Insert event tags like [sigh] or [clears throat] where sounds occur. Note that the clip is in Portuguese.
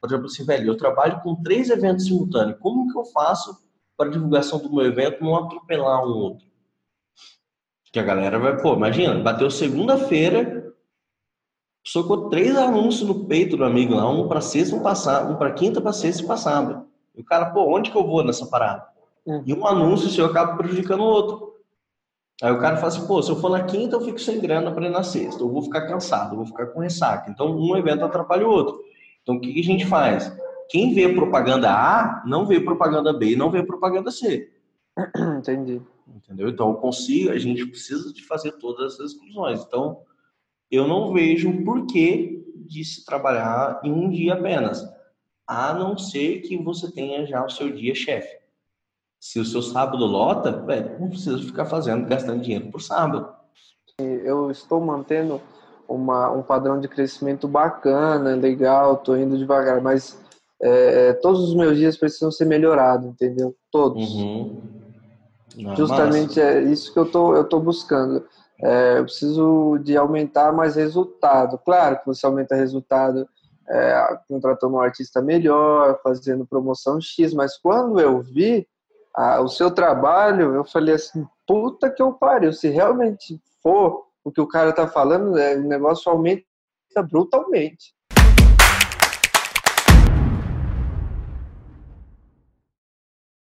por exemplo, assim, velho, eu trabalho com três eventos simultâneos. Como que eu faço para divulgação do meu evento não atropelar um outro? Que a galera vai, pô, imagina, bateu segunda-feira, socou três anúncios no peito do amigo lá, um para sexta, um passado, um para quinta, para sexta e para sábado. E o cara, pô, onde que eu vou nessa parada? Hum. E um anúncio seu acaba prejudicando o outro. Aí o cara fala assim, pô, se eu for na quinta, eu fico sem grana para ir na sexta, eu vou ficar cansado, eu vou ficar com ressaca. Então, um evento atrapalha o outro. Então, o que, a gente faz? Quem vê propaganda A, não vê propaganda B, não vê propaganda C. [clears throat] Entendi. Entendeu? Então, eu consigo, a gente precisa de fazer todas essas exclusões. Então, eu não vejo porquê de se trabalhar em um dia apenas, a não ser que você tenha já o seu dia chefe. Se o seu sábado lota, velho, não precisa ficar fazendo, gastando dinheiro por sábado. Eu estou mantendo uma, um padrão de crescimento bacana, legal, estou indo devagar, mas é, todos os meus dias precisam ser melhorados, entendeu? Todos. Uhum. Ah, Justamente massa. é isso que eu tô, eu tô buscando. É, eu preciso de aumentar mais resultado. Claro que você aumenta resultado é, contratando um artista melhor, fazendo promoção X, mas quando eu vi a, o seu trabalho, eu falei assim, puta que eu pariu, se realmente for o que o cara tá falando, é, o negócio aumenta brutalmente.